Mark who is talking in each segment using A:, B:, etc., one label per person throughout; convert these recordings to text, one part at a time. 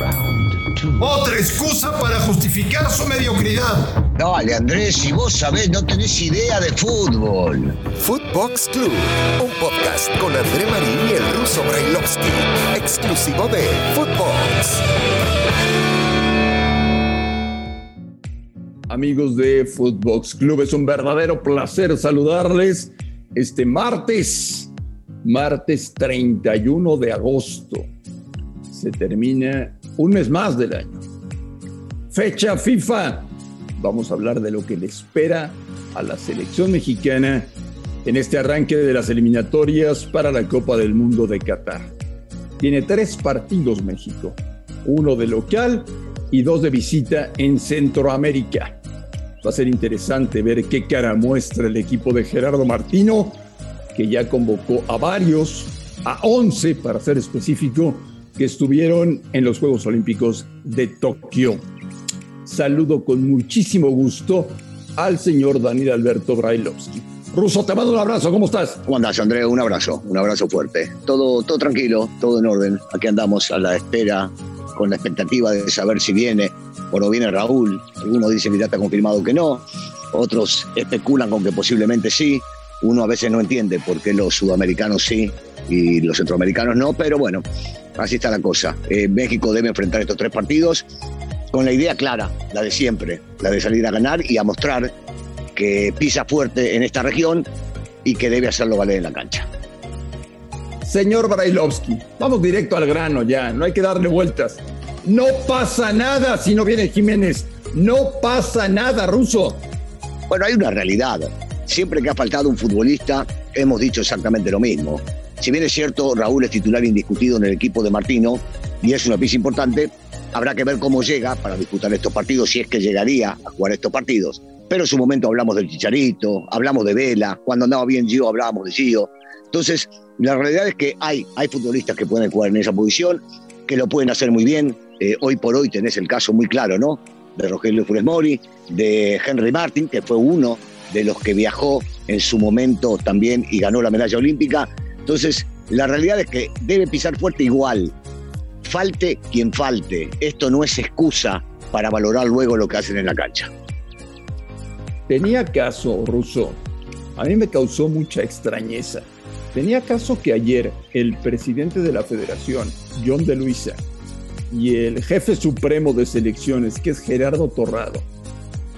A: Otra excusa para justificar su mediocridad.
B: Dale, Andrés, si vos sabés, no tenés idea de fútbol.
C: Footbox Club, un podcast con André Marín y el ruso Brailovsky, exclusivo de Footbox.
D: Amigos de Footbox Club, es un verdadero placer saludarles este martes, martes 31 de agosto. Se termina un mes más del año. Fecha FIFA. Vamos a hablar de lo que le espera a la selección mexicana en este arranque de las eliminatorias para la Copa del Mundo de Qatar. Tiene tres partidos México, uno de local y dos de visita en Centroamérica. Va a ser interesante ver qué cara muestra el equipo de Gerardo Martino, que ya convocó a varios, a 11 para ser específico, que estuvieron en los Juegos Olímpicos de Tokio. Saludo con muchísimo gusto al señor Daniel Alberto Brailovsky. Ruso, te mando un abrazo, ¿cómo estás?
B: ¿Cómo andás, Andrés? Un abrazo, un abrazo fuerte. Todo, todo tranquilo, todo en orden. Aquí andamos a la espera, con la expectativa de saber si viene o no viene Raúl. Algunos dicen que ya está confirmado que no, otros especulan con que posiblemente sí. Uno a veces no entiende por qué los sudamericanos sí y los centroamericanos no, pero bueno, así está la cosa. Eh, México debe enfrentar estos tres partidos con la idea clara, la de siempre, la de salir a ganar y a mostrar que pisa fuerte en esta región y que debe hacerlo valer en la cancha.
D: Señor Brailovsky, vamos directo al grano ya, no hay que darle vueltas. No pasa nada si no viene Jiménez. No pasa nada, Ruso.
B: Bueno, hay una realidad. Siempre que ha faltado un futbolista, hemos dicho exactamente lo mismo. Si bien es cierto, Raúl es titular indiscutido en el equipo de Martino y es una pieza importante, habrá que ver cómo llega para disputar estos partidos, si es que llegaría a jugar estos partidos. Pero en su momento hablamos del Chicharito, hablamos de Vela, cuando andaba bien Gio hablábamos de Gio. Entonces, la realidad es que hay, hay futbolistas que pueden jugar en esa posición, que lo pueden hacer muy bien. Eh, hoy por hoy tenés el caso muy claro, ¿no? De Rogelio Funes Mori, de Henry Martin, que fue uno de los que viajó en su momento también y ganó la medalla olímpica. Entonces, la realidad es que debe pisar fuerte igual. Falte quien falte. Esto no es excusa para valorar luego lo que hacen en la cancha.
D: Tenía caso, Russo. A mí me causó mucha extrañeza. Tenía caso que ayer el presidente de la federación, John de Luisa, y el jefe supremo de selecciones, que es Gerardo Torrado,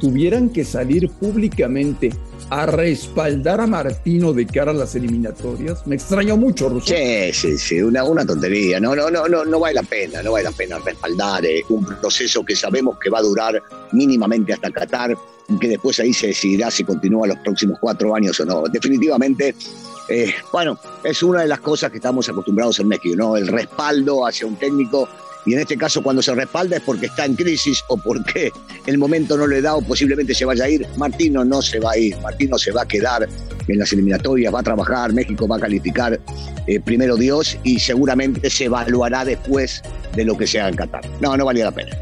D: tuvieran que salir públicamente a respaldar a Martino de cara a las eliminatorias. Me extrañó mucho, Russo.
B: Sí, sí, sí, una, una tontería. No, no, no, no, no vale la pena, no vale la pena respaldar eh, un proceso que sabemos que va a durar mínimamente hasta Qatar, que después ahí se decidirá si continúa los próximos cuatro años o no. Definitivamente, eh, bueno, es una de las cosas que estamos acostumbrados en México, ¿no? El respaldo hacia un técnico y en este caso cuando se respalda es porque está en crisis o porque el momento no le da o posiblemente se vaya a ir. Martino no se va a ir, Martino se va a quedar en las eliminatorias, va a trabajar, México va a calificar eh, primero Dios y seguramente se evaluará después de lo que se haga en Qatar. No, no valía la pena.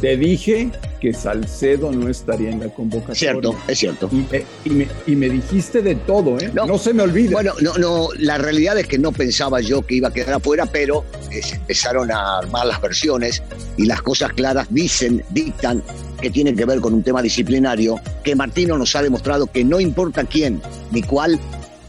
D: Te dije que Salcedo no estaría en la convocatoria.
B: Cierto, es cierto.
D: Y me, y me, y me dijiste de todo, ¿eh? No, se me olvide.
B: Bueno, no, no, la realidad es que no pensaba yo que iba a quedar afuera, pero se empezaron a armar las versiones y las cosas claras dicen, dictan que tienen que ver con un tema disciplinario, que Martino nos ha demostrado que no importa quién ni cuál,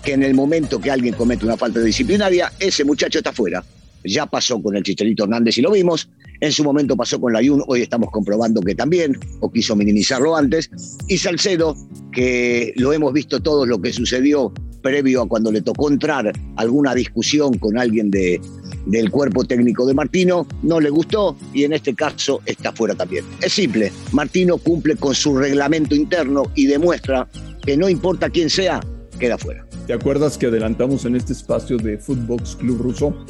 B: que en el momento que alguien comete una falta disciplinaria, ese muchacho está fuera. Ya pasó con el Chicharito Hernández y lo vimos, en su momento pasó con la Yun, hoy estamos comprobando que también, o quiso minimizarlo antes. Y Salcedo, que lo hemos visto todos lo que sucedió previo a cuando le tocó entrar alguna discusión con alguien de, del cuerpo técnico de Martino, no le gustó y en este caso está fuera también. Es simple, Martino cumple con su reglamento interno y demuestra que no importa quién sea, queda fuera.
D: ¿Te acuerdas que adelantamos en este espacio de Footbox Club Ruso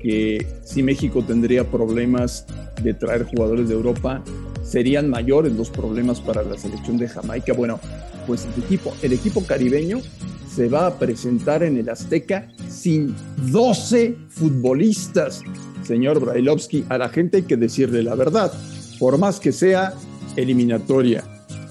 D: que si México tendría problemas de traer jugadores de Europa, serían mayores los problemas para la selección de Jamaica. Bueno, pues el equipo, el equipo caribeño se va a presentar en el Azteca sin 12 futbolistas. Señor Brailovsky, a la gente hay que decirle la verdad, por más que sea eliminatoria,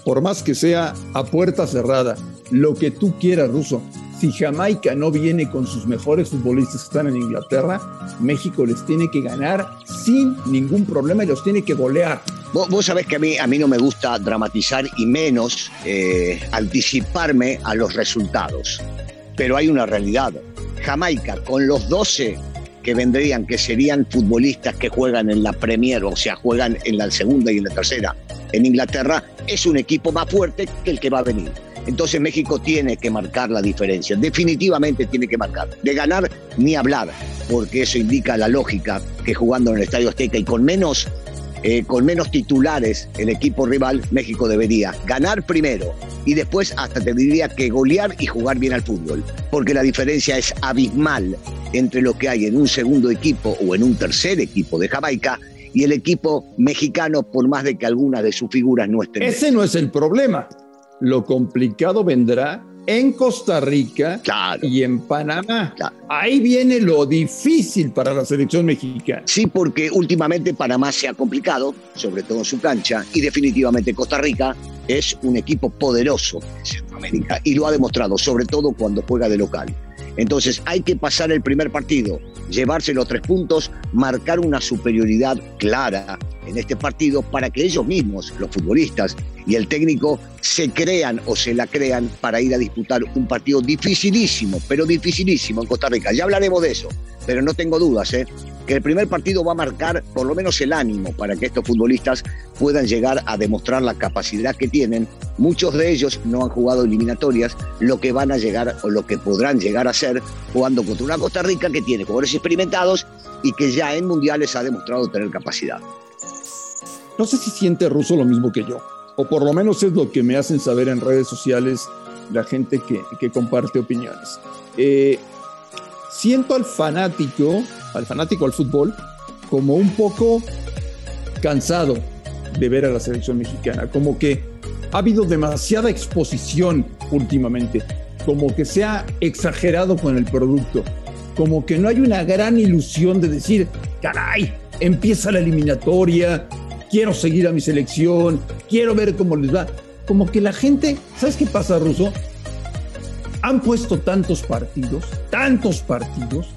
D: por más que sea a puerta cerrada, lo que tú quieras, Ruso, si Jamaica no viene con sus mejores futbolistas que están en Inglaterra, México les tiene que ganar sin ningún problema y los tiene que golear.
B: Vos, sabés que a mí, a mí no me gusta dramatizar y menos eh, anticiparme a los resultados. Pero hay una realidad. Jamaica, con los 12 que vendrían, que serían futbolistas que juegan en la Premier, o sea, juegan en la segunda y en la tercera en Inglaterra, es un equipo más fuerte que el que va a venir. Entonces México tiene que marcar la diferencia, definitivamente tiene que marcar. De ganar ni hablar, porque eso indica la lógica que jugando en el Estadio Azteca y con menos, eh, con menos titulares el equipo rival, México debería ganar primero y después hasta tendría que golear y jugar bien al fútbol, porque la diferencia es abismal entre lo que hay en un segundo equipo o en un tercer equipo de Jamaica y el equipo mexicano, por más de que algunas de sus figuras no estén.
D: Ese no es el problema. Lo complicado vendrá en Costa Rica y en Panamá. Ahí viene lo difícil para la selección mexicana.
B: Sí, porque últimamente Panamá se ha complicado, sobre todo en su cancha, y definitivamente Costa Rica es un equipo poderoso en Centroamérica y lo ha demostrado, sobre todo cuando juega de local. Entonces hay que pasar el primer partido, llevarse los tres puntos, marcar una superioridad clara en este partido para que ellos mismos, los futbolistas y el técnico, se crean o se la crean para ir a disputar un partido dificilísimo, pero dificilísimo en Costa Rica. Ya hablaremos de eso, pero no tengo dudas, ¿eh? que el primer partido va a marcar por lo menos el ánimo para que estos futbolistas puedan llegar a demostrar la capacidad que tienen. Muchos de ellos no han jugado eliminatorias, lo que van a llegar o lo que podrán llegar a ser jugando contra una Costa Rica que tiene jugadores experimentados y que ya en mundiales ha demostrado tener capacidad.
D: No sé si siente Russo lo mismo que yo, o por lo menos es lo que me hacen saber en redes sociales la gente que, comparte opiniones. Eh, siento al fanático al fanático al fútbol como un poco cansado de ver a la selección mexicana, como que ha habido demasiada exposición últimamente, como que se ha exagerado con el producto, como que no hay una gran ilusión de decir, caray, empieza la eliminatoria, quiero seguir a mi selección, quiero ver cómo les va. Como que la gente, ¿sabes qué pasa, Ruso? Han puesto tantos partidos, tantos partidos,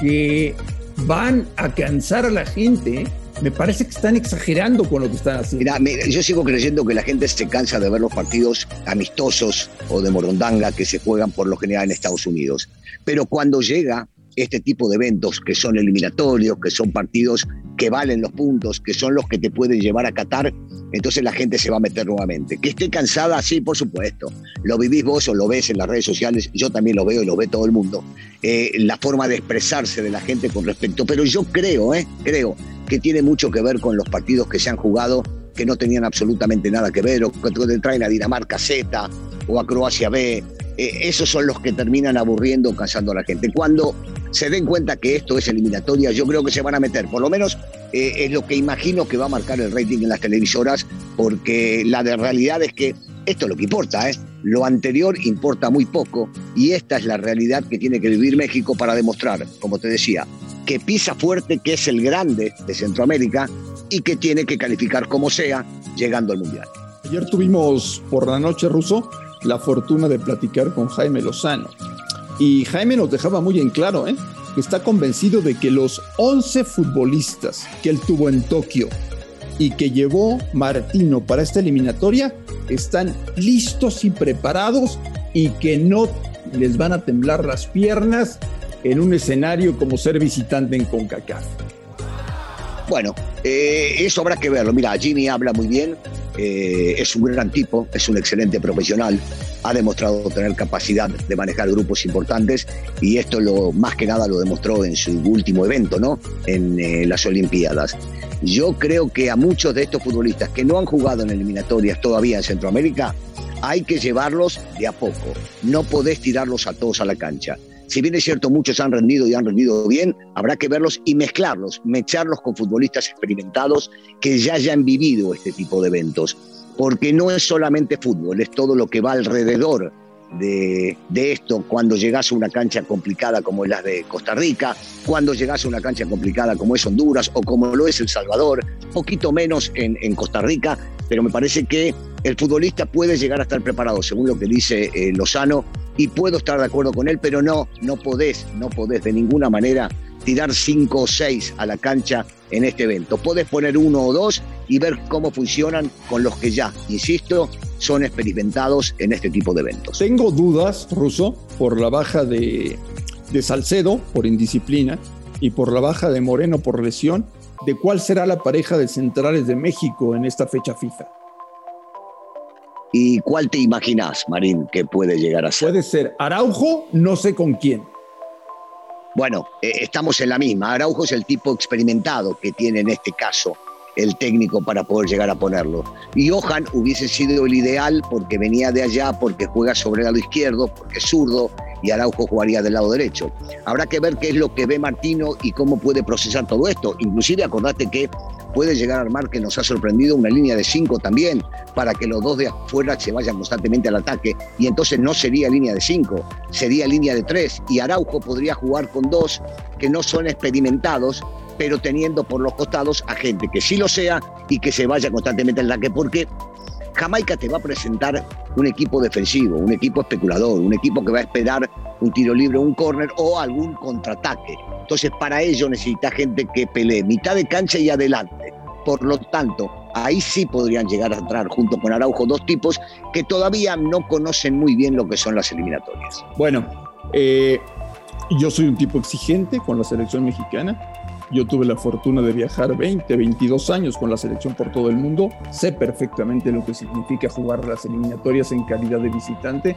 D: que van a cansar a la gente. Me parece que están exagerando con lo que están haciendo.
B: Mira, yo sigo creyendo que la gente se cansa de ver los partidos amistosos o de morondanga que se juegan por lo general en Estados Unidos. Pero cuando llega este tipo de eventos que son eliminatorios, que son partidos que valen los puntos, que son los que te pueden llevar a Qatar, entonces la gente se va a meter nuevamente. Que esté cansada, sí, por supuesto. Lo vivís vos o lo ves en las redes sociales, yo también lo veo y lo ve todo el mundo. Eh, la forma de expresarse de la gente con respecto, pero yo creo, eh, creo que tiene mucho que ver con los partidos que se han jugado que no tenían absolutamente nada que ver, o que traen a Dinamarca Z o a Croacia B. Eh, esos son los que terminan aburriendo cansando a la gente. Cuando se den cuenta que esto es eliminatoria, yo creo que se van a meter. Por lo menos eh, es lo que imagino que va a marcar el rating en las televisoras, porque la de realidad es que esto es lo que importa, ¿eh? Lo anterior importa muy poco y esta es la realidad que tiene que vivir México para demostrar, como te decía, que pisa fuerte, que es el grande de Centroamérica y que tiene que calificar como sea llegando al Mundial.
D: Ayer tuvimos por la noche, Ruso, la fortuna de platicar con Jaime Lozano y Jaime nos dejaba muy en claro, ¿eh? que está convencido de que los 11 futbolistas que él tuvo en Tokio y que llevó Martino para esta eliminatoria están listos y preparados y que no les van a temblar las piernas en un escenario como ser visitante en CONCACAF.
B: Bueno, eh, eso habrá que verlo. Mira, Jimmy habla muy bien, eh, es un gran tipo, es un excelente profesional, ha demostrado tener capacidad de manejar grupos importantes y esto lo más que nada lo demostró en su último evento, ¿no? En eh, las Olimpiadas. Yo creo que a muchos de estos futbolistas que no han jugado en eliminatorias todavía en Centroamérica, hay que llevarlos de a poco. No podés tirarlos a todos a la cancha. Si bien es cierto, muchos han rendido y han rendido bien, habrá que verlos y mezclarlos, mecharlos con futbolistas experimentados que ya hayan vivido este tipo de eventos. Porque no es solamente fútbol, es todo lo que va alrededor de, esto cuando llegas a una cancha complicada como es la de Costa Rica, cuando llegas a una cancha complicada como es Honduras o como lo es El Salvador, poquito menos en, Costa Rica, pero me parece que el futbolista puede llegar a estar preparado, según lo que dice eh, Lozano, y puedo estar de acuerdo con él, pero no, no podés, no podés de ninguna manera tirar cinco o seis a la cancha en este evento. Podés poner uno o dos y ver cómo funcionan con los que ya, insisto, son experimentados en este tipo de eventos.
D: Tengo dudas, Russo, por la baja de, de Salcedo por indisciplina y por la baja de Moreno por lesión, de cuál será la pareja de centrales de México en esta fecha FIFA.
B: ¿Y cuál te imaginas, Marín, que puede llegar a ser?
D: Puede ser Araujo, no sé con quién.
B: Bueno, eh, estamos en la misma. Araujo es el tipo experimentado que tiene en este caso el técnico para poder llegar a ponerlo. Y Johan hubiese sido el ideal porque venía de allá, porque juega sobre el lado izquierdo, porque es zurdo, y Araujo jugaría del lado derecho. Habrá que ver qué es lo que ve Martino y cómo puede procesar todo esto. Inclusive acordate que puede llegar a armar que nos ha sorprendido una línea de cinco también, para que los dos de afuera se vayan constantemente al ataque. Y entonces no sería línea de cinco, sería línea de tres. Y Araujo podría jugar con dos que no son experimentados, pero teniendo por los costados a gente que sí lo sea y que se vaya constantemente al ataque, porque Jamaica te va a presentar un equipo defensivo, un equipo especulador, un equipo que va a esperar un tiro libre, un córner o algún contraataque. Entonces, para ello necesita gente que pelee mitad de cancha y adelante. Por lo tanto, ahí sí podrían llegar a entrar junto con Araujo dos tipos que todavía no conocen muy bien lo que son las eliminatorias.
D: Bueno, eh, yo soy un tipo exigente con la selección mexicana. Yo tuve la fortuna de viajar 20, 22 años con la selección por todo el mundo. Sé perfectamente lo que significa jugar las eliminatorias en calidad de visitante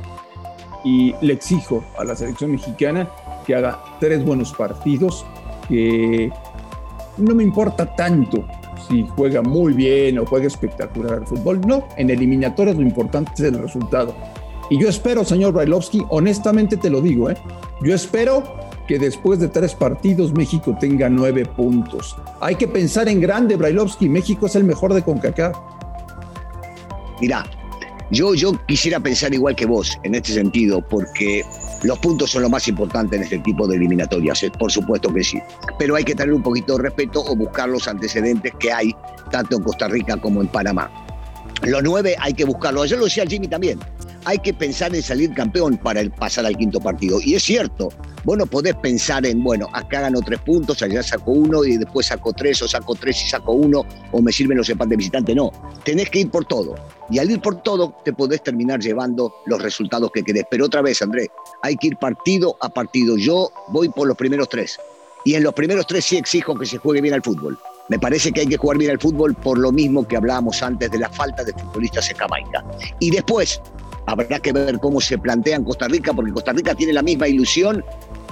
D: y le exijo a la selección mexicana que haga tres buenos partidos, que no me importa tanto si juega muy bien o juega espectacular al fútbol. No, en eliminatorias lo importante es el resultado. Y yo espero, señor Brailovsky, honestamente te lo digo, ¿eh? yo espero que después de tres partidos México tenga nueve puntos. Hay que pensar en grande, Brailovsky. México es el mejor de CONCACAF.
B: Mira, yo, yo quisiera pensar igual que vos en este sentido, porque los puntos son lo más importante en este tipo de eliminatorias, eh, por supuesto que sí. Pero hay que tener un poquito de respeto o buscar los antecedentes que hay tanto en Costa Rica como en Panamá. Los nueve hay que buscarlo. Ayer lo decía Jimmy también hay que pensar en salir campeón para el pasar al quinto partido. Y es cierto, vos no podés pensar en, bueno, acá gano tres puntos, allá saco uno y después saco tres o saco tres y saco uno o me sirven los empates visitantes. No, tenés que ir por todo. Y al ir por todo te podés terminar llevando los resultados que querés. Pero otra vez, Andrés, hay que ir partido a partido. Yo voy por los primeros tres. Y en los primeros tres sí exijo que se juegue bien al fútbol. Me parece que hay que jugar bien al fútbol por lo mismo que hablábamos antes de la falta de futbolistas en Jamaica. Y después, Habrá que ver cómo se plantea en Costa Rica, porque Costa Rica tiene la misma ilusión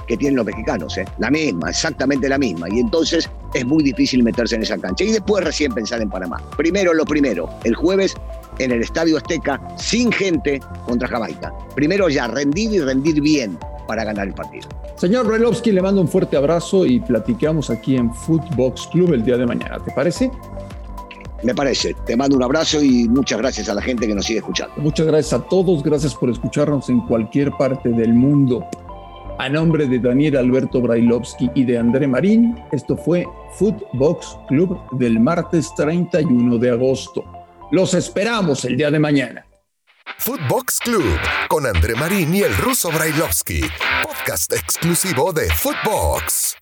B: que tienen los mexicanos, ¿eh? la misma, exactamente la misma. Y entonces es muy difícil meterse en esa cancha. Y después recién pensar en Panamá. Primero lo primero, el jueves en el Estadio Azteca, sin gente contra Jamaica. Primero ya, rendir y rendir bien para ganar el partido.
D: Señor Relovsky, le mando un fuerte abrazo y platicamos aquí en Footbox Club el día de mañana. ¿Te parece?
B: Me parece. Te mando un abrazo y muchas gracias a la gente que nos sigue escuchando.
D: Muchas gracias a todos. Gracias por escucharnos en cualquier parte del mundo. A nombre de Daniel Alberto Brailovsky y de André Marín, esto fue Footbox Club del martes 31 de agosto. Los esperamos el día de mañana.
C: Footbox Club con André Marín y el ruso Brailovsky, podcast exclusivo de Footbox.